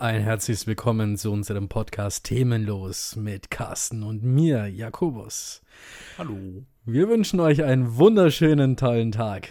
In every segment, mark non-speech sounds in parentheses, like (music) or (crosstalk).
Ein herzliches Willkommen zu unserem Podcast Themenlos mit Carsten und mir, Jakobus. Hallo. Wir wünschen euch einen wunderschönen, tollen Tag.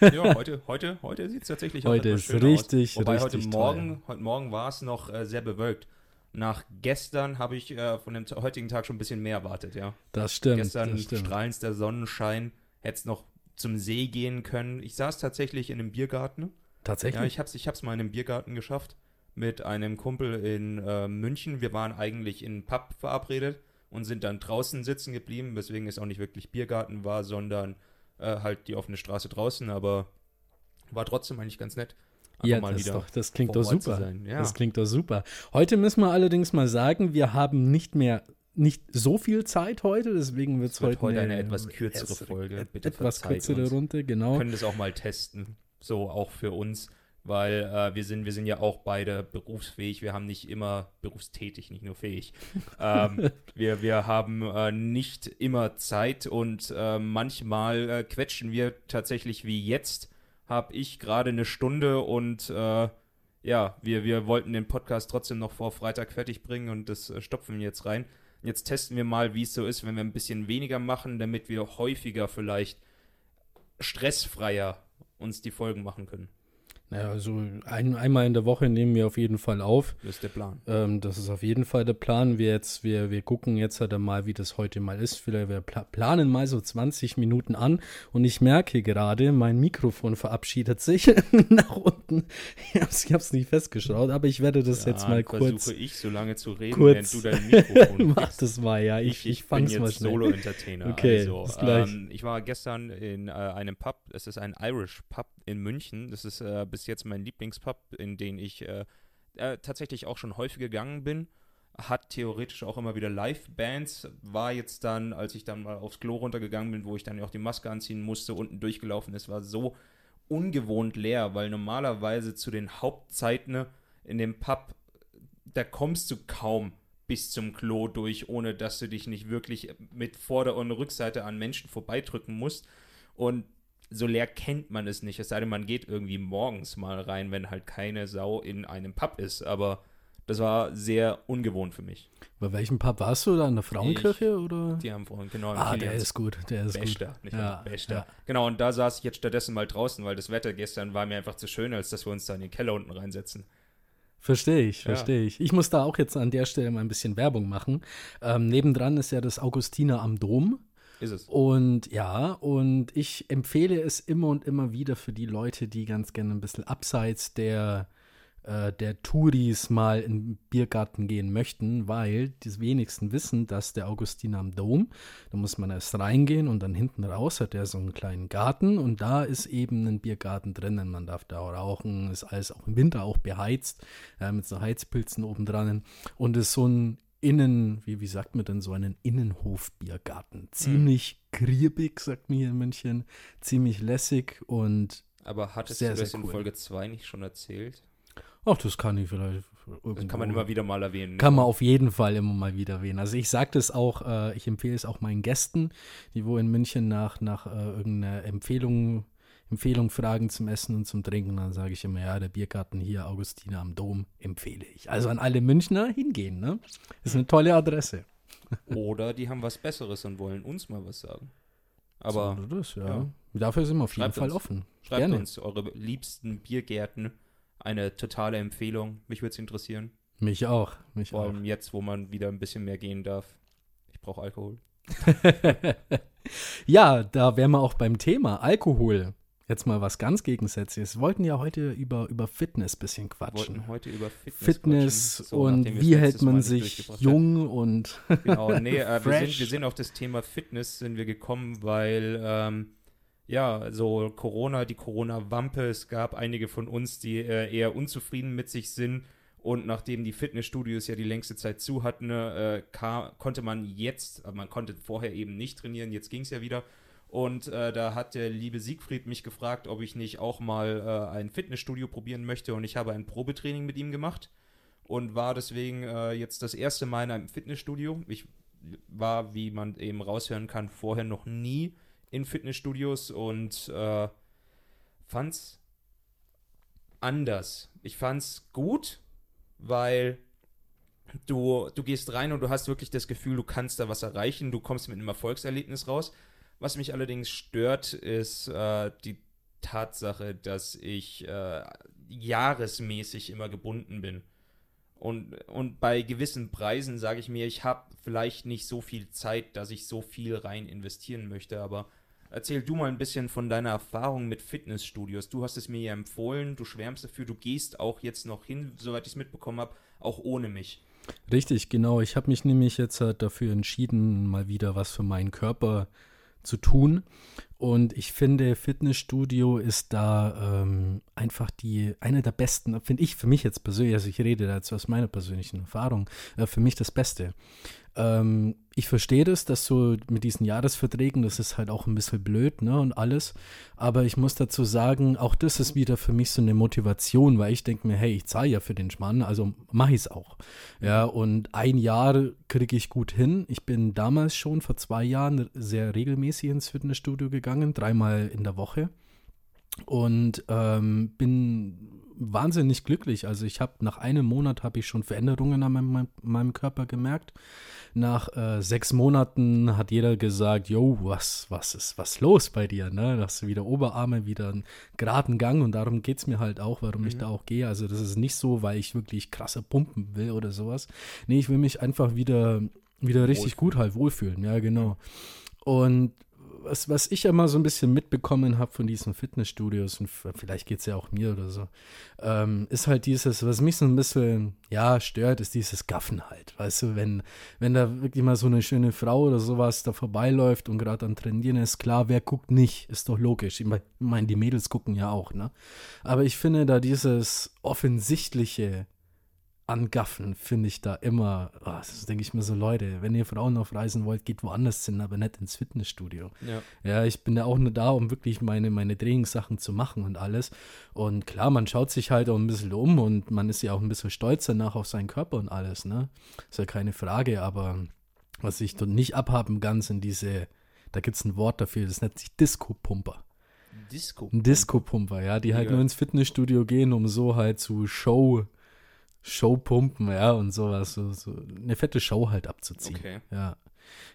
Ja, heute, heute, heute sieht es tatsächlich heute auch ist schön richtig, aus. Wobei richtig heute Morgen, heute Morgen war es noch äh, sehr bewölkt. Nach gestern habe ich äh, von dem heutigen Tag schon ein bisschen mehr erwartet, ja. Das stimmt. gestern das stimmt. strahlendster Sonnenschein, hätte es noch zum See gehen können. Ich saß tatsächlich in einem Biergarten. Tatsächlich. Ja, ich hab's, ich hab's mal in einem Biergarten geschafft mit einem Kumpel in äh, München. Wir waren eigentlich in einen Pub verabredet und sind dann draußen sitzen geblieben, weswegen es auch nicht wirklich Biergarten war, sondern äh, halt die offene Straße draußen, aber war trotzdem eigentlich ganz nett. Einfach ja, mal das, doch, das klingt doch super. sein, ja. Das klingt doch super. Heute müssen wir allerdings mal sagen, wir haben nicht mehr nicht so viel Zeit heute, deswegen wird's Es wird heute, heute eine etwas kürzere Folge. Bitte etwas kürzere uns. Runde, genau. können das auch mal testen. So auch für uns, weil äh, wir, sind, wir sind ja auch beide berufsfähig. Wir haben nicht immer berufstätig, nicht nur fähig. (laughs) ähm, wir, wir haben äh, nicht immer Zeit und äh, manchmal äh, quetschen wir tatsächlich wie jetzt. Habe ich gerade eine Stunde und äh, ja, wir, wir wollten den Podcast trotzdem noch vor Freitag fertig bringen und das äh, stopfen wir jetzt rein. Jetzt testen wir mal, wie es so ist, wenn wir ein bisschen weniger machen, damit wir häufiger vielleicht stressfreier uns die Folgen machen können. Naja, also ein, einmal in der Woche nehmen wir auf jeden Fall auf. Das ist der Plan. Ähm, das ist auf jeden Fall der Plan. Wir, jetzt, wir, wir gucken jetzt halt mal, wie das heute mal ist. Vielleicht wir pla planen mal so 20 Minuten an und ich merke gerade, mein Mikrofon verabschiedet sich (laughs) nach unten. Ich hab's, ich hab's nicht festgeschaut, aber ich werde das jetzt mal kurz. versuche ich so lange zu reden, kurz- während du dein Mikrofon (laughs) Mach das mal, ja. Ich, ich, fang's bin mal schnell. Solo-Entertainer. Okay, also, bis gleich. Ähm, ich war gestern in äh, einem Pub. Es ist ein Irish Pub in München. Das ist äh, bis jetzt mein Lieblingspub, in den ich äh, äh, tatsächlich auch schon häufig gegangen bin. Hat theoretisch auch immer wieder Live-Bands. War jetzt dann, als ich dann mal aufs Klo runtergegangen bin, wo ich dann auch die Maske anziehen musste, unten durchgelaufen ist, war so ungewohnt leer, weil normalerweise zu den Hauptzeiten in dem Pub, da kommst du kaum bis zum Klo durch, ohne dass du dich nicht wirklich mit Vorder- und Rückseite an Menschen vorbeidrücken musst. Und so leer kennt man es nicht, es sei denn, man geht irgendwie morgens mal rein, wenn halt keine Sau in einem Pub ist. Aber das war sehr ungewohnt für mich. Bei welchem Pub warst du da? In der Frauenkirche oder? Die haben vorhin genau Ah, der ist gut, der ist Bester, gut. nicht Ja, Bester. ja. Genau, und da saß ich jetzt stattdessen mal draußen, weil das Wetter gestern war mir einfach zu schön, als dass wir uns da in den Keller unten reinsetzen. Verstehe ich, Ja. verstehe ich. Ich muss da auch jetzt an der Stelle mal ein bisschen Werbung machen. Ähm, nebendran ist ja das Augustiner am Dom. Ist es. Und ja, und ich empfehle es immer und immer wieder für die Leute, die ganz gerne ein bisschen abseits der, äh, der Touris mal in den Biergarten gehen möchten, weil die wenigsten wissen, dass der Augustiner am Dom, da muss man erst reingehen und dann hinten raus hat er so einen kleinen Garten und da ist eben ein Biergarten drinnen. Man darf da rauchen, ist alles auch im Winter auch beheizt, äh, mit so Heizpilzen obendran und ist so ein Innen, wie, wie sagt man denn so einen Innenhofbiergarten? Ziemlich griebig, sagt man hier in München, ziemlich lässig und Aber hattest Sehr, du das sehr in cool. Folge 2 nicht schon erzählt? ach, das kann ich vielleicht Das irgendwo. kann man immer wieder mal erwähnen. Kann man auf jeden Fall immer mal wieder erwähnen. Also ich sage das auch, äh, ich empfehle es auch meinen Gästen, die wo in München nach, nach äh, irgendeiner Empfehlung, Empfehlung fragen zum Essen und zum Trinken. Dann sage ich immer, ja, der Biergarten hier, Augustiner am Dom, empfehle ich. Also an alle Münchner hingehen, ne? Ist eine tolle Adresse. (laughs) Oder die haben was Besseres und wollen uns mal was sagen. Aber so, das, ja. ja. Dafür sind wir auf jeden Schreibt Fall uns. offen. schreibt Gerne. uns eure liebsten Biergärten. Eine totale Empfehlung. Mich würde es interessieren. Mich auch. Mich Vor auch. allem jetzt, wo man wieder ein bisschen mehr gehen darf. Ich brauche Alkohol. (laughs) ja, da wären wir auch beim Thema Alkohol. Jetzt mal was ganz Gegensätzliches. Wir wollten ja heute über, über Fitness ein bisschen Wir quatschen. wollten heute über Fitness, Fitness. So, und wie hält man sich jung und. Genau, nee, äh, wir, sind, wir (laughs) sind auf das Thema Fitness sind wir gekommen, weil ähm, ja, so Corona, die Corona-Wampe, es gab einige von uns, die äh, eher unzufrieden mit sich sind. Und nachdem die Fitnessstudios ja die längste Zeit zu hatten, äh, ka- konnte man jetzt, aber man konnte vorher eben nicht trainieren, jetzt ging es ja wieder. Und äh, da hat der liebe Siegfried mich gefragt, ob ich nicht auch mal äh, ein Fitnessstudio probieren möchte. Und ich habe ein Probetraining mit ihm gemacht und war deswegen äh, jetzt das erste Mal in einem Fitnessstudio. Ich war, wie man eben raushören kann, vorher noch nie in Fitnessstudios und äh, fand's anders. Ich fand's gut, weil du, du gehst rein und du hast wirklich das Gefühl, du kannst da was erreichen, du kommst mit einem Erfolgserlebnis raus. Was mich allerdings stört, ist äh, die Tatsache, dass ich äh, jahresmäßig immer gebunden bin. Und, und bei gewissen Preisen sage ich mir, ich habe vielleicht nicht so viel Zeit, dass ich so viel rein investieren möchte, aber erzähl du mal ein bisschen von deiner Erfahrung mit Fitnessstudios. Du hast es mir ja empfohlen, du schwärmst dafür, du gehst auch jetzt noch hin, soweit ich es mitbekommen habe, auch ohne mich. Richtig, genau. Ich habe mich nämlich jetzt halt dafür entschieden, mal wieder was für meinen Körper zu tun. Und ich finde, Fitnessstudio ist da ähm, einfach die eine der besten, finde ich für mich jetzt persönlich, also ich rede dazu aus meiner persönlichen Erfahrung, äh, für mich das Beste. Ähm, ich verstehe das, dass so mit diesen Jahresverträgen, das ist halt auch ein bisschen blöd, ne, und alles. Aber ich muss dazu sagen, auch das ist wieder für mich so eine Motivation, weil ich denke mir, hey, ich zahle ja für den Schmarrn, also mache ich es auch. Ja, und ein Jahr kriege ich gut hin. Ich bin damals schon vor zwei Jahren sehr regelmäßig ins Fitnessstudio gegangen, dreimal in der Woche. Und ähm, bin wahnsinnig glücklich. Also ich habe nach einem Monat habe ich schon Veränderungen an meinem, meinem Körper gemerkt. Nach äh, sechs Monaten hat jeder gesagt, yo, was, was ist was los bei dir? Ne? Hast du wieder Oberarme, wieder einen geraden Gang und darum geht es mir halt auch, warum mhm. ich da auch gehe. Also das ist nicht so, weil ich wirklich krasse Pumpen will oder sowas. Nee, ich will mich einfach wieder, wieder richtig gut halt wohlfühlen. Ja, genau. Und was, was ich immer so ein bisschen mitbekommen habe von diesen Fitnessstudios, und vielleicht geht es ja auch mir oder so, ähm, ist halt dieses, was mich so ein bisschen, ja, stört, ist dieses Gaffen halt. Weißt du, wenn, wenn da wirklich mal so eine schöne Frau oder sowas da vorbeiläuft und gerade am Trainieren ist, klar, wer guckt nicht, ist doch logisch. Ich meine, die Mädels gucken ja auch, ne? Aber ich finde da dieses offensichtliche, angaffen, finde ich da immer, oh, das denke ich mir so, Leute, wenn ihr Frauen aufreisen wollt, geht woanders hin, aber nicht ins Fitnessstudio. Ja, ja ich bin ja auch nur da, um wirklich meine, meine Trainingssachen zu machen und alles. Und klar, man schaut sich halt auch ein bisschen um und man ist ja auch ein bisschen stolz danach auf seinen Körper und alles, ne? Ist ja keine Frage, aber was ich dort nicht abhaben kann, sind diese, da gibt es ein Wort dafür, das nennt sich Disco-Pumper. Disco. -Pumper. Disco-Pumper, ja, die halt ja. nur ins Fitnessstudio gehen, um so halt zu Show Showpumpen, ja, und sowas. So, so eine fette Show halt abzuziehen. Okay. Ja.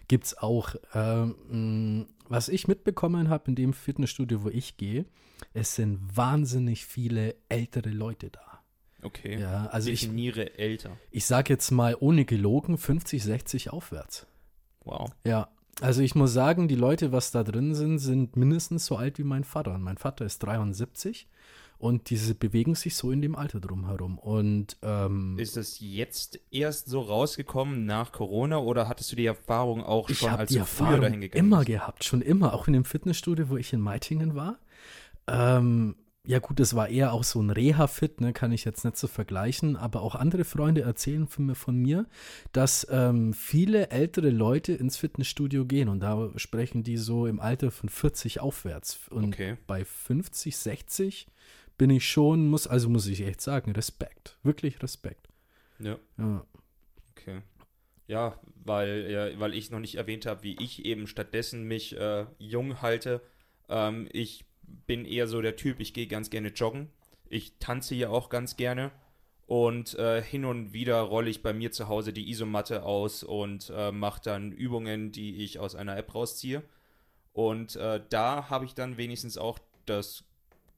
Gibt's auch. Ähm, was ich mitbekommen habe in dem Fitnessstudio, wo ich gehe, es sind wahnsinnig viele ältere Leute da. Okay. Ja, also Definiere ich, älter. Ich sage jetzt mal ohne gelogen 50, 60 aufwärts. Wow. Ja, also ich muss sagen, die Leute, was da drin sind, sind mindestens so alt wie mein Vater. Und mein Vater ist 73 und diese bewegen sich so in dem Alter drumherum. Und ähm, ist es jetzt erst so rausgekommen nach Corona oder hattest du die Erfahrung auch schon, als die du Erfahrung früher dahin gegangen immer bist? gehabt, schon immer, auch in dem Fitnessstudio, wo ich in Meitingen war. Ähm, ja gut, das war eher auch so ein Reha-Fit, ne, kann ich jetzt nicht so vergleichen, aber auch andere Freunde erzählen von mir, von mir dass ähm, viele ältere Leute ins Fitnessstudio gehen und da sprechen die so im Alter von 40 aufwärts und okay. bei 50, 60 bin ich schon, muss, also muss ich echt sagen, Respekt. Wirklich Respekt. Ja. ja. Okay. Ja, weil, ja, weil ich noch nicht erwähnt habe, wie ich eben stattdessen mich äh, jung halte. Ähm, ich bin eher so der Typ, ich gehe ganz gerne joggen. Ich tanze ja auch ganz gerne. Und äh, hin und wieder rolle ich bei mir zu Hause die Isomatte aus und äh, mache dann Übungen, die ich aus einer App rausziehe. Und äh, da habe ich dann wenigstens auch das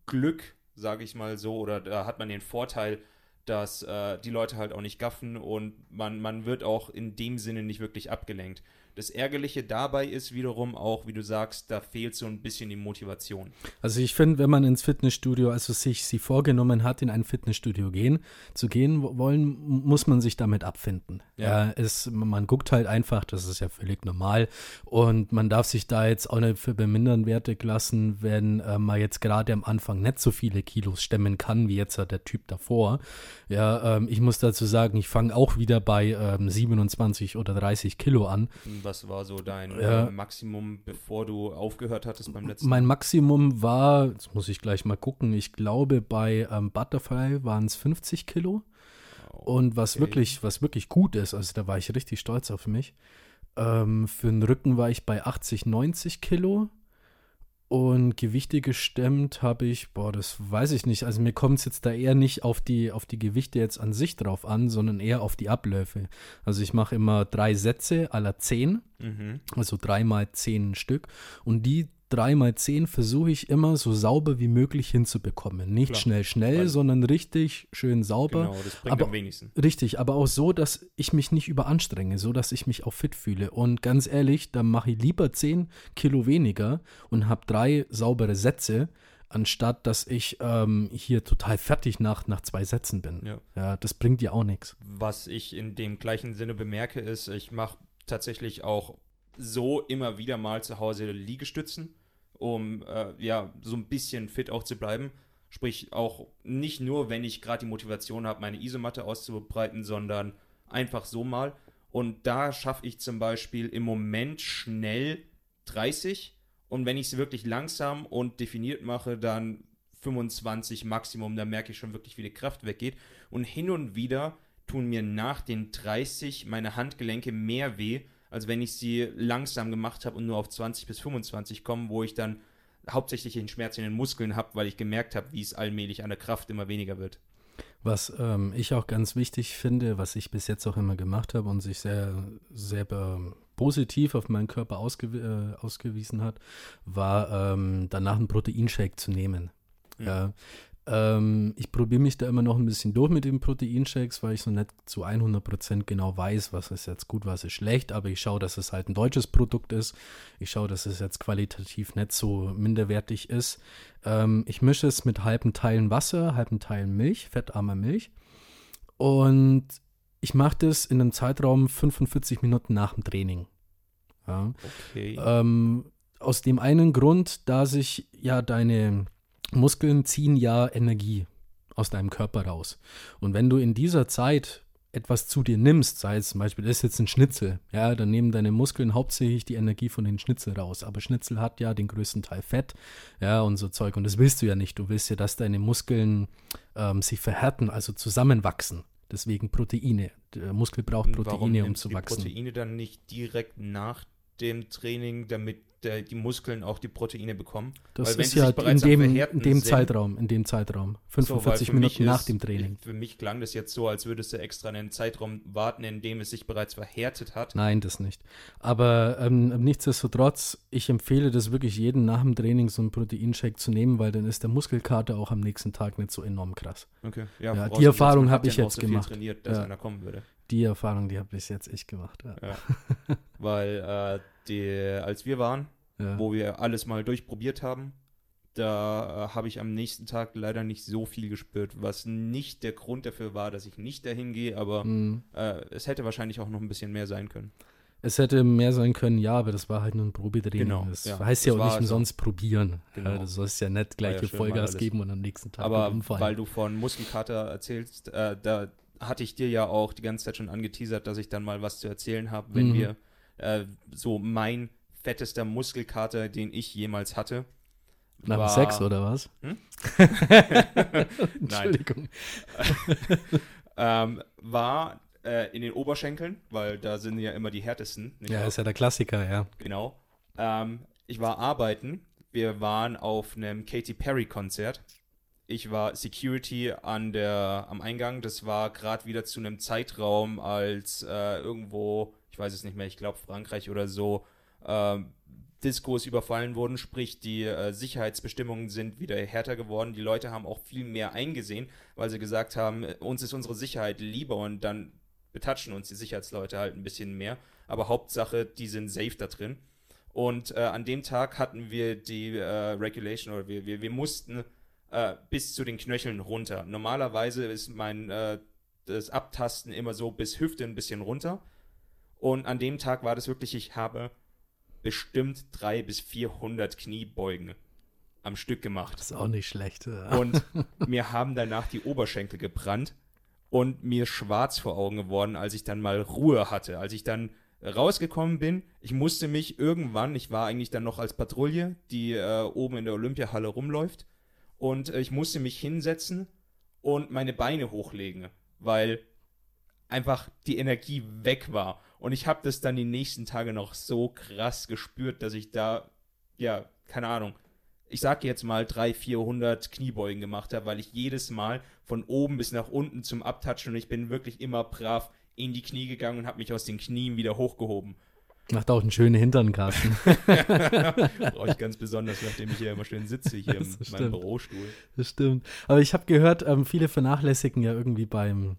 Glück, sage ich mal so, oder da hat man den Vorteil, dass äh, die Leute halt auch nicht gaffen und man, man wird auch in dem Sinne nicht wirklich abgelenkt. Das Ärgerliche dabei ist wiederum auch, wie du sagst, da fehlt so ein bisschen die Motivation. Also ich finde, wenn man ins Fitnessstudio, also sich sie vorgenommen hat, in ein Fitnessstudio gehen, zu gehen wollen, muss man sich damit abfinden. Ja. ja es, man guckt halt einfach, das ist ja völlig normal und man darf sich da jetzt auch nicht für bemindern Werte lassen, wenn äh, man jetzt gerade am Anfang nicht so viele Kilos stemmen kann, wie jetzt der Typ davor. Ja, ähm, ich muss dazu sagen, ich fange auch wieder bei ähm, 27 oder 30 Kilo an. Was war so dein ja. Äh, Maximum, bevor du aufgehört hattest beim letzten Mein Maximum war, jetzt muss ich gleich mal gucken, ich glaube bei ähm, Butterfly waren es 50 Kilo. Okay. Und was wirklich, was wirklich gut ist, also da war ich richtig stolz auf mich. Ähm, für den Rücken war ich bei 80, 90 Kilo. Und Gewichte gestemmt habe ich, boah, das weiß ich nicht. Also mir kommt es jetzt da eher nicht auf die, auf die Gewichte jetzt an sich drauf an, sondern eher auf die Abläufe. Also ich mache immer drei Sätze aller zehn, Mhm. also dreimal zehn Stück. Und die dreimal zehn versuche ich immer so sauber wie möglich hinzubekommen. Nicht Klar. schnell, schnell, sondern richtig schön sauber. Genau, das bringt Aber- am wenigsten. Richtig, aber auch so, dass ich mich nicht überanstrenge, so dass ich mich auch fit fühle. Und ganz ehrlich, dann mache ich lieber 10 Kilo weniger und habe drei saubere Sätze, anstatt dass ich ähm, hier total fertig nach, nach zwei Sätzen bin. Ja. Ja, das bringt dir auch nichts. Was ich in dem gleichen Sinne bemerke, ist, ich mache tatsächlich auch so immer wieder mal zu Hause Liegestützen, um äh, ja so ein bisschen fit auch zu bleiben. Sprich auch nicht nur, wenn ich gerade die Motivation habe, meine Isomatte auszubreiten, sondern einfach so mal. Und da schaffe ich zum Beispiel im Moment schnell 30. Und wenn ich es wirklich langsam und definiert mache, dann 25 Maximum. Da merke ich schon wirklich, wie die Kraft weggeht. Und hin und wieder tun mir nach den 30 meine Handgelenke mehr weh, als wenn ich sie langsam gemacht habe und nur auf 20 bis 25 komme, wo ich dann hauptsächlich den Schmerz in den Muskeln habe, weil ich gemerkt habe, wie es allmählich an der Kraft immer weniger wird. Was ähm, ich auch ganz wichtig finde, was ich bis jetzt auch immer gemacht habe und sich sehr, sehr ähm, positiv auf meinen Körper ausgew äh, ausgewiesen hat, war ähm, danach einen Proteinshake zu nehmen. Ja. Ähm, ich probiere mich da immer noch ein bisschen durch mit den Proteinshakes, weil ich so nicht zu 100% genau weiß, was ist jetzt gut, was ist schlecht, aber ich schaue, dass es halt ein deutsches Produkt ist. Ich schaue, dass es jetzt qualitativ nicht so minderwertig ist. Ähm, ich mische es mit halben Teilen Wasser, halben Teilen Milch, fettarmer Milch. Und ich mache das in einem Zeitraum 45 Minuten nach dem Training. Ja. Okay. Ähm, aus dem einen Grund, da sich ja deine Muskeln ziehen ja Energie aus deinem Körper raus. Und wenn du in dieser Zeit etwas zu dir nimmst, sei es zum Beispiel, das ist jetzt ein Schnitzel, ja, dann nehmen deine Muskeln hauptsächlich die Energie von den Schnitzel raus. Aber Schnitzel hat ja den größten Teil Fett, ja, und so Zeug. Und das willst du ja nicht. Du willst ja, dass deine Muskeln ähm, sich verhärten, also zusammenwachsen. Deswegen Proteine. Der Muskel braucht Und warum Proteine, um zu wachsen. Proteine dann nicht direkt nach dem Training, damit der, die Muskeln auch die Proteine bekommen? Das Weil ist ja in dem, in dem Zeitraum, in dem Zeitraum. So, weil 45 für mich Minuten nach ist- dem Training. Für mich klang das jetzt so, als würdest du extra einen Zeitraum warten, in dem es sich bereits verhärtet hat. Nein, das nicht. Aber ähm, nichtsdestotrotz, ich empfehle das wirklich jedem nach dem Training so einen Proteinshake zu nehmen, weil dann ist der Muskelkater auch am nächsten Tag nicht so enorm krass. Okay. Ja, die vorausgesetzt, Erfahrung man hab hat ich ja jetzt so gemacht. trainiert, dass Ja. einer kommen würde. Die Erfahrung, die habe ich jetzt ich gemacht. Ja. Ja. (laughs) Weil äh, die, als wir waren, Ja. wo wir alles mal durchprobiert haben, da äh, habe ich am nächsten Tag leider nicht so viel gespürt, was nicht der Grund dafür war, dass ich nicht dahin gehe, aber Mm. äh, es hätte wahrscheinlich auch noch ein bisschen mehr sein können. Es hätte mehr sein können, ja, aber das war halt nur ein Probetraining. Genau, das ja. heißt ja Das auch nicht also- umsonst probieren. Genau. Ja, du sollst ja nicht War ja Vollgas geben und am nächsten Tag Aber umfallen. weil du von Muskelkater erzählst, äh, da hatte ich dir ja auch die ganze Zeit schon angeteasert, dass ich dann mal was zu erzählen habe, wenn Mhm. wir äh, so mein fettester Muskelkater, den ich jemals hatte. Nach war- Sex oder was? Hm? (laughs) Entschuldigung. (laughs) ähm, war äh, in den Oberschenkeln, weil da sind ja immer die härtesten. Ja, wahr? ist ja der Klassiker, ja. Genau. Ähm, ich war arbeiten. Wir waren auf einem Katy Perry Konzert. Ich war Security an der, am Eingang. Das war gerade wieder zu einem Zeitraum, als äh, irgendwo, ich weiß es nicht mehr, ich glaube Frankreich oder so, ähm, Diskos überfallen wurden, sprich die äh, Sicherheitsbestimmungen sind wieder härter geworden. Die Leute haben auch viel mehr eingesehen, weil sie gesagt haben, äh, uns ist unsere Sicherheit lieber und dann betatschen uns die Sicherheitsleute halt ein bisschen mehr. Aber Hauptsache, die sind safe da drin. Und äh, an dem Tag hatten wir die äh, Regulation oder wir, wir, wir mussten äh, bis zu den Knöcheln runter. Normalerweise ist mein äh, das Abtasten immer so bis Hüfte ein bisschen runter. Und an dem Tag war das wirklich, ich habe bestimmt 300 bis 400 Kniebeugen am Stück gemacht. Das ist auch nicht schlecht. Ja. Und (laughs) mir haben danach die Oberschenkel gebrannt und mir schwarz vor Augen geworden, als ich dann mal Ruhe hatte. Als ich dann rausgekommen bin, ich musste mich irgendwann, ich war eigentlich dann noch als Patrouille, die äh, oben in der Olympiahalle rumläuft, und äh, ich musste mich hinsetzen und meine Beine hochlegen, weil einfach die Energie weg war. Und ich habe das dann die nächsten Tage noch so krass gespürt, dass ich da, ja, keine Ahnung, ich sag jetzt mal 300, 400 Kniebeugen gemacht habe, weil ich jedes Mal von oben bis nach unten zum Abtatschen und ich bin wirklich immer brav in die Knie gegangen und habe mich aus den Knien wieder hochgehoben. Macht auch einen schönen Hintern, Carsten. (laughs) (laughs) Brauche ich ganz besonders, nachdem ich hier immer schön sitze, hier in meinem Bürostuhl. Das stimmt. Aber ich habe gehört, ähm, viele vernachlässigen ja irgendwie beim,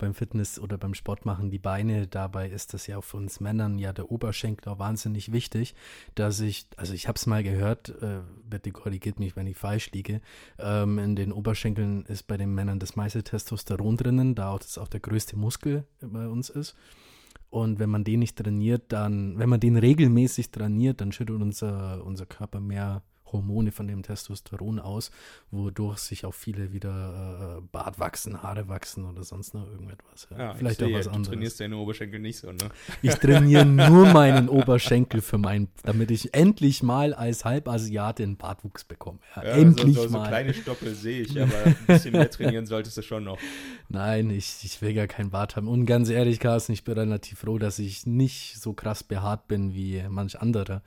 beim Fitness oder beim Sport machen die Beine. Dabei ist das ja für uns Männern ja der Oberschenkel auch wahnsinnig wichtig, dass ich, also ich habe es mal gehört, äh, bitte korrigiert mich, wenn ich falsch liege, ähm, in den Oberschenkeln ist bei den Männern das meiste Testosteron drinnen, da auch das auch der größte Muskel bei uns ist. Und wenn man den nicht trainiert, dann, wenn man den regelmäßig trainiert, dann schüttet unser, unser Körper mehr Hormone von dem Testosteron aus, wodurch sich auch viele wieder äh, Bart wachsen, Haare wachsen oder sonst noch irgendetwas. Ja. Ja, Vielleicht ich auch was du anderes. trainierst deine Oberschenkel nicht so, ne? Ich trainiere (laughs) nur meinen Oberschenkel für meinen, damit ich endlich mal als Halbasiate einen Bartwuchs bekomme. Ja, endlich so, so, so mal. kleine Stoppel sehe ich, (laughs) aber ein bisschen mehr trainieren solltest du schon noch. Nein, ich, ich will gar keinen Bart haben. Und ganz ehrlich, Carsten, ich bin relativ froh, dass ich nicht so krass behaart bin wie manch anderer.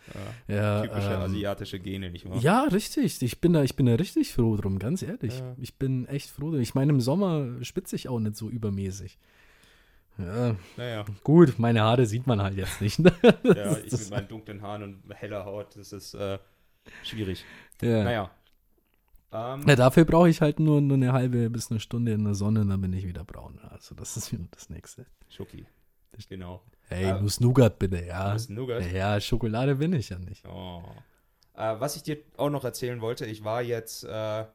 Typische ähm, asiatische Gene, nicht wahr? Ja, richtig. Ich bin da, ich bin da richtig froh drum, ganz ehrlich. Ja. Ich bin echt froh drum. Ich meine, im Sommer spitze ich auch nicht so übermäßig. Ja, Naja, gut, meine Haare sieht man halt jetzt nicht. (laughs) ja, ich mit meinen dunklen Haaren und heller Haut, das ist äh, schwierig. ja. Naja. Ähm, Ja, dafür brauche ich halt nur, nur eine halbe bis eine Stunde in der Sonne, dann bin ich wieder braun. Also das ist wieder das Nächste. Schoki. Genau. Hey, Äh, Nuss Nougat bitte, ja. Nuss Nougat? Ja, Schokolade bin ich ja nicht. Oh. Äh, was ich dir auch noch erzählen wollte, ich war jetzt, äh,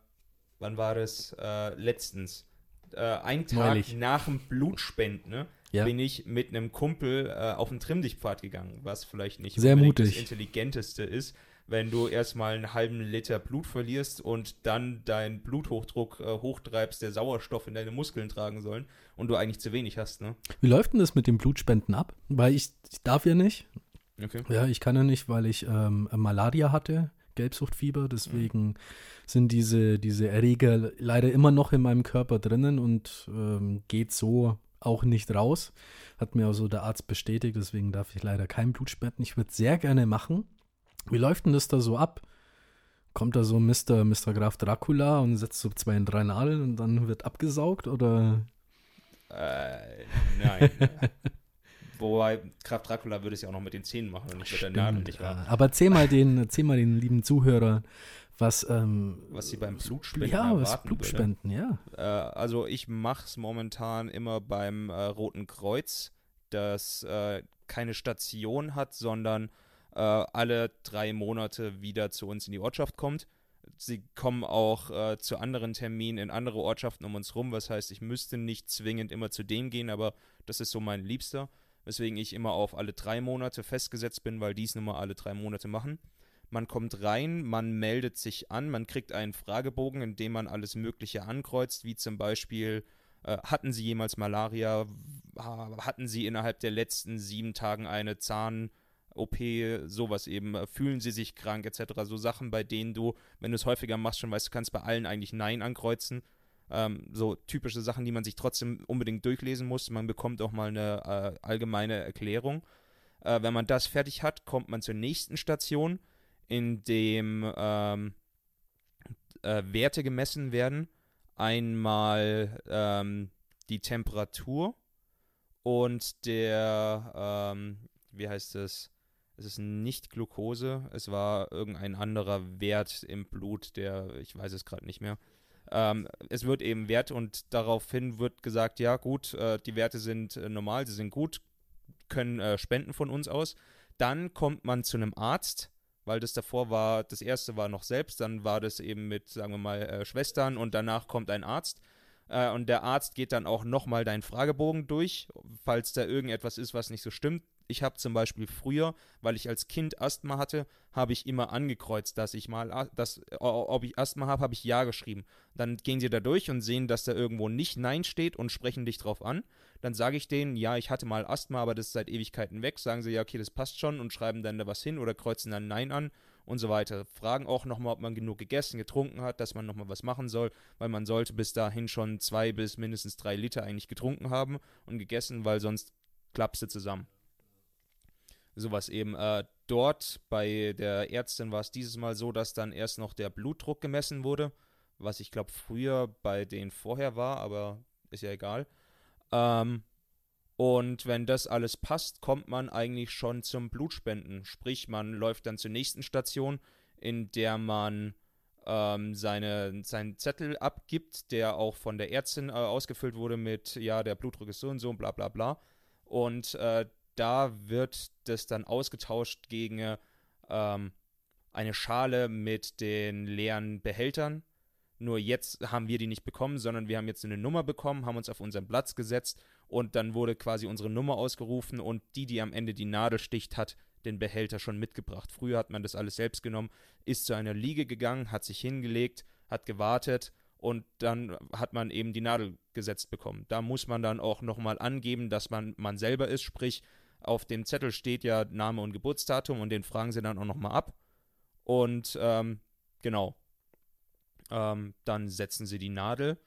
wann war das? Äh, letztens. Äh, einen Tag Neulich. nach dem Blutspenden, ne? Ja. bin ich mit einem Kumpel äh, auf den Trimmdichtpfad gegangen, was vielleicht nicht Sehr mutig. das Intelligenteste ist, wenn du erstmal einen halben Liter Blut verlierst und dann deinen Bluthochdruck äh, hochtreibst, der Sauerstoff in deine Muskeln tragen sollen und du eigentlich zu wenig hast, ne? Wie läuft denn das mit dem Blutspenden ab? Weil ich, ich darf ja nicht. Okay. Ja, ich kann ja nicht, weil ich ähm, Malaria hatte, Gelbsuchtfieber. Deswegen sind diese, diese Erreger leider immer noch in meinem Körper drinnen und ähm, geht so auch nicht raus. Hat mir also der Arzt bestätigt, deswegen darf ich leider kein Blut spenden. Ich würde sehr gerne machen. Wie läuft denn das da so ab? Kommt da so Mr. Mr. Graf Dracula und setzt so zwei, drei Nadeln und dann wird abgesaugt oder? Äh, nein. (laughs) Wobei, Kraft Dracula würde es ja auch noch mit den Zähnen machen und nicht mit der Nadel, nicht wahr? Ja. Aber erzähl mal den, mal den lieben Zuhörern, was, ähm, Was sie beim Blutspenden ja, was Blutspenden, ja. Würde. Äh, also ich mache es momentan immer beim äh, Roten Kreuz, das äh, keine Station hat, sondern äh, alle drei Monate wieder zu uns in die Ortschaft kommt. Sie kommen auch äh, zu anderen Terminen in andere Ortschaften um uns rum. Was heißt, ich müsste nicht zwingend immer zu dem gehen, aber das ist so mein Liebster. Weswegen ich immer auf alle drei Monate festgesetzt bin, weil dies nun mal alle drei Monate machen. Man kommt rein, man meldet sich an, man kriegt einen Fragebogen, in dem man alles Mögliche ankreuzt, wie zum Beispiel, äh, hatten Sie jemals Malaria? Ha- Hatten Sie innerhalb der letzten sieben Tagen eine Zahn-OP? Sowas eben. Äh, Fühlen Sie sich krank, etc. So Sachen, bei denen du, wenn du es häufiger machst, schon weißt, du kannst bei allen eigentlich Nein ankreuzen. Ähm, so typische Sachen, die man sich trotzdem unbedingt durchlesen muss. Man bekommt auch mal eine äh, allgemeine Erklärung. Äh, wenn man das fertig hat, kommt man zur nächsten Station, in dem ähm, äh, Werte gemessen werden. Einmal ähm, die Temperatur und der, ähm, wie heißt es? Es ist nicht Glucose, es war irgendein anderer Wert im Blut, der, ich weiß es gerade nicht mehr. Ähm, es wird eben Wert und daraufhin wird gesagt, ja gut, äh, die Werte sind äh, normal, sie sind gut, können äh, spenden von uns aus. Dann kommt man zu einem Arzt, weil das davor war, das erste war noch selbst, dann war das eben mit, sagen wir mal, äh, Schwestern und danach kommt ein Arzt. Äh, und der Arzt geht dann auch nochmal deinen Fragebogen durch, falls da irgendetwas ist, was nicht so stimmt. Ich habe zum Beispiel früher, weil ich als Kind Asthma hatte, habe ich immer angekreuzt, dass ich mal, dass, ob ich Asthma habe, habe ich Ja geschrieben. Dann gehen sie da durch und sehen, dass da irgendwo nicht Nein steht und sprechen dich drauf an. Dann sage ich denen, ja, ich hatte mal Asthma, aber das ist seit Ewigkeiten weg. Sagen sie, ja, okay, das passt schon und schreiben dann da was hin oder kreuzen dann Nein an und so weiter. Fragen auch nochmal, ob man genug gegessen, getrunken hat, dass man nochmal was machen soll, weil man sollte bis dahin schon zwei bis mindestens drei Liter eigentlich getrunken haben und gegessen, weil sonst klappst du zusammen. Sowas eben. Äh, dort bei der Ärztin war es dieses Mal so, dass dann erst noch der Blutdruck gemessen wurde, was ich glaube früher bei denen vorher war, aber ist ja egal. Ähm, und wenn das alles passt, kommt man eigentlich schon zum Blutspenden. Sprich, man läuft dann zur nächsten Station, in der man ähm, seine, seinen Zettel abgibt, der auch von der Ärztin äh, ausgefüllt wurde mit, ja, der Blutdruck ist so und so und bla bla bla. Und äh, da wird das dann ausgetauscht gegen ähm, eine Schale mit den leeren Behältern. Nur jetzt haben wir die nicht bekommen, sondern wir haben jetzt eine Nummer bekommen, haben uns auf unseren Platz gesetzt und dann wurde quasi unsere Nummer ausgerufen und die, die am Ende die Nadel sticht, hat den Behälter schon mitgebracht. Früher hat man das alles selbst genommen, ist zu einer Liege gegangen, hat sich hingelegt, hat gewartet und dann hat man eben die Nadel gesetzt bekommen. Da muss man dann auch nochmal angeben, dass man man selber ist, sprich auf dem Zettel steht ja Name und Geburtsdatum und den fragen sie dann auch nochmal ab. Und ähm, genau, ähm, dann setzen sie die Nadel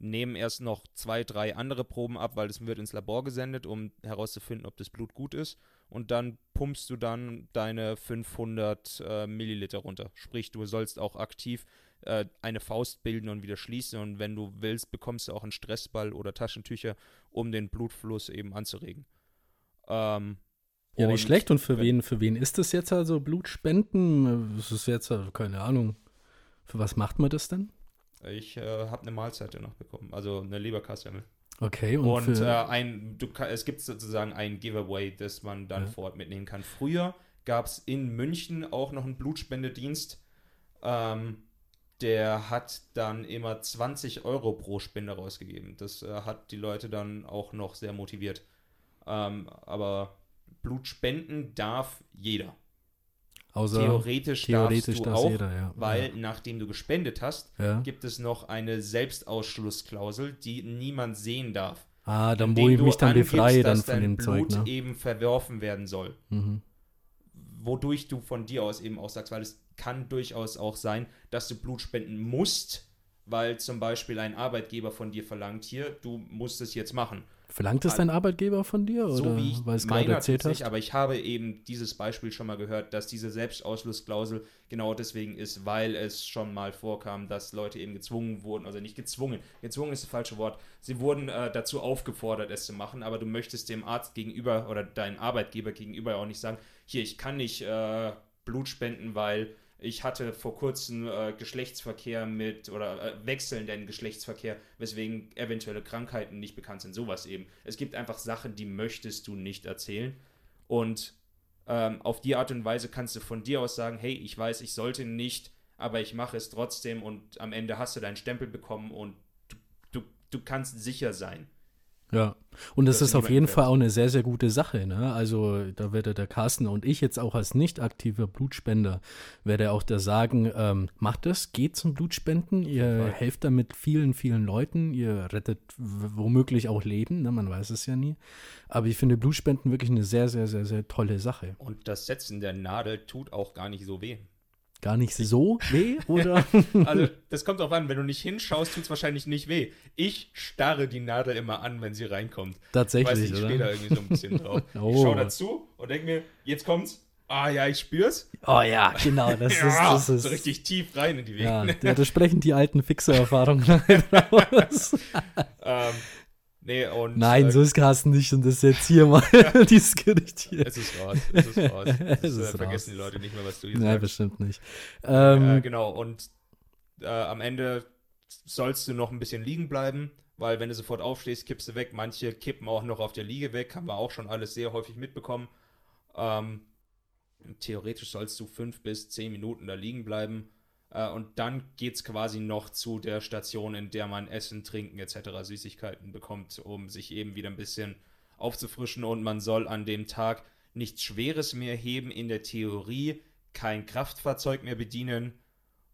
nehmen erst noch zwei, drei andere Proben ab, weil das wird ins Labor gesendet, um herauszufinden, ob das Blut gut ist. Und dann pumpst du dann deine 500 äh, Milliliter runter. Sprich, du sollst auch aktiv äh, eine Faust bilden und wieder schließen. Und wenn du willst, bekommst du auch einen Stressball oder Taschentücher, um den Blutfluss eben anzuregen. Ähm, ja, nicht schlecht. Und für wen, für wen ist das jetzt also Blutspenden? Das ist jetzt, also, keine Ahnung. Für was macht man das denn? Ich äh, habe eine Mahlzeit danach bekommen, also eine Leberkassemmel. Okay, und, und äh, ein, du, es gibt sozusagen ein Giveaway, das man dann ja. vor Ort mitnehmen kann. Früher gab es in München auch noch einen Blutspendedienst. Ähm, der hat dann immer 20 Euro pro Spende rausgegeben. Das äh, hat die Leute dann auch noch sehr motiviert. Ähm, aber Blutspenden darf jeder. Außer theoretisch, theoretisch darfst du auch, jeder, ja. weil ja. nachdem du gespendet hast, ja. gibt es noch eine Selbstausschlussklausel, die niemand sehen darf. Ah, dann wo ich mich dann befreie dann von dem Zeug, Blut ne? eben verworfen werden soll. Mhm. Wodurch du von dir aus eben auch sagst, weil es kann durchaus auch sein, dass du Blut spenden musst, weil zum Beispiel ein Arbeitgeber von dir verlangt, hier, du musst es jetzt machen. Verlangt es dein Arbeitgeber von dir? So oder wie ich weil es gerade erzählt hast? aber ich habe eben dieses Beispiel schon mal gehört, dass diese Selbstausschlussklausel genau deswegen ist, weil es schon mal vorkam, dass Leute eben gezwungen wurden, also nicht gezwungen, gezwungen ist das falsche Wort, sie wurden äh, dazu aufgefordert, es zu machen, aber du möchtest dem Arzt gegenüber oder deinem Arbeitgeber gegenüber auch nicht sagen, hier, ich kann nicht äh, Blut spenden, weil ich hatte vor kurzem äh, Geschlechtsverkehr mit oder äh, wechselnden Geschlechtsverkehr, weswegen eventuelle Krankheiten nicht bekannt sind. Sowas eben. Es gibt einfach Sachen, die möchtest du nicht erzählen. Und ähm, auf die Art und Weise kannst du von dir aus sagen, hey, ich weiß, ich sollte nicht, aber ich mache es trotzdem und am Ende hast du deinen Stempel bekommen und du, du, du kannst sicher sein. Ja, und das, das ist auf jeden Fall auch eine sehr, sehr gute Sache. Ne? Also da werde der Carsten und ich jetzt auch als nicht aktiver Blutspender, werde auch da sagen, ähm, macht das, geht zum Blutspenden, ihr helft damit vielen, vielen Leuten, ihr rettet womöglich auch Leben, ne? man weiß es ja nie. Aber ich finde Blutspenden wirklich eine sehr, sehr, sehr, sehr tolle Sache. Und das Setzen der Nadel tut auch gar nicht so weh gar nicht so weh, (laughs) oder? also, das kommt auch an, wenn du nicht hinschaust, tut es wahrscheinlich nicht weh. Ich starre die Nadel immer an, wenn sie reinkommt. Tatsächlich, ich, weiß, ich stehe da irgendwie so ein bisschen drauf. (laughs) oh. Ich schaue dazu und denke mir, jetzt kommt's. Ah ja, ich spür's. Oh ja, genau, das (laughs) ja, ist, das ist so richtig tief rein in die Wege. Ja, da sprechen die alten Fixer-Erfahrungen raus. ähm, Nee, und, Nein, äh, so ist Carsten nicht und das ist jetzt hier (laughs) mal (laughs) dieses Gericht hier. Es ist raus, es ist raus. (laughs) Es es ist, äh, vergessen die Leute nicht mehr, was du hier Nein, sagst. bestimmt nicht. Ähm, äh, genau, und äh, am Ende sollst du noch ein bisschen liegen bleiben, weil wenn du sofort aufstehst, kippst du weg. Manche kippen auch noch auf der Liege weg, haben wir auch schon alles sehr häufig mitbekommen. Ähm, theoretisch sollst du fünf bis zehn Minuten da liegen bleiben äh, und dann geht es quasi noch zu der Station, in der man Essen, Trinken etc. Süßigkeiten bekommt, um sich eben wieder ein bisschen aufzufrischen. Und man soll an dem Tag nichts Schweres mehr heben in der Theorie, kein Kraftfahrzeug mehr bedienen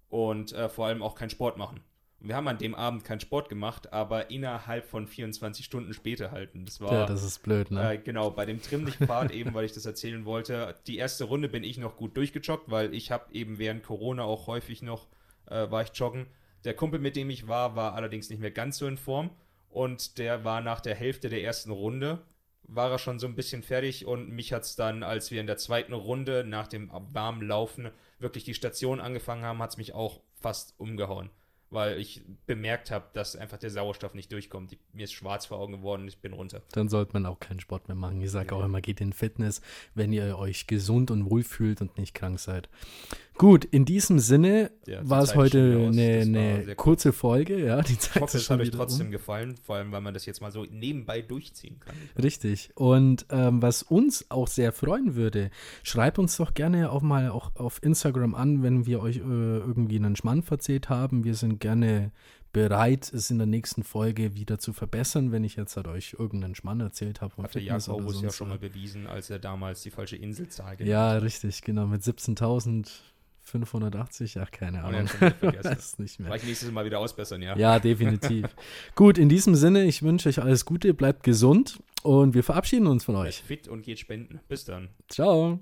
und äh, vor allem auch keinen Sport machen. Wir haben an dem Abend keinen Sport gemacht, aber innerhalb von 24 Stunden später halten. Das war. Ja, das ist blöd, ne? Äh, genau, bei dem Trimmlichtpfad eben, weil ich das erzählen wollte. Die erste Runde bin ich noch gut durchgejoggt, weil ich habe eben während Corona auch häufig noch, äh, war ich joggen. Der Kumpel, mit dem ich war, war allerdings nicht mehr ganz so in Form. Und der war nach der Hälfte der ersten Runde, war er schon so ein bisschen fertig und mich hat es dann, als wir in der zweiten Runde nach dem warmen Laufen wirklich die Station angefangen haben, hat es mich auch fast umgehauen weil ich bemerkt habe, dass einfach der Sauerstoff nicht durchkommt. Ich, mir ist schwarz vor Augen geworden und ich bin runter. Dann sollte man auch keinen Sport mehr machen. Ich sage ja. auch immer, geht in Fitness, wenn ihr euch gesund und wohl fühlt und nicht krank seid. Gut, in diesem Sinne ja, war es heute eine, eine kurze Folge. Ja, die Zeit ich hoffe, es hat euch trotzdem um. gefallen, vor allem, weil man das jetzt mal so nebenbei durchziehen kann. Richtig. Und ähm, was uns auch sehr freuen würde, schreibt uns doch gerne auch mal auch auf Instagram an, wenn wir euch äh, irgendwie einen Schmann verzählt haben. Wir sind gerne bereit, es in der nächsten Folge wieder zu verbessern, wenn ich jetzt halt euch irgendeinen Schmann erzählt habe. Hat der Jakobus ja schon mal bewiesen, als er damals die falsche Inselzahl genannt Ja, richtig, genau, mit 17.000 580, ach, keine Ahnung. Oh, ja, das nicht mehr. Vielleicht nächstes Mal wieder ausbessern, ja. Ja, definitiv. Gut, in diesem Sinne, ich wünsche euch alles Gute, bleibt gesund und wir verabschieden uns von euch. Fit und geht spenden. Bis dann. Ciao.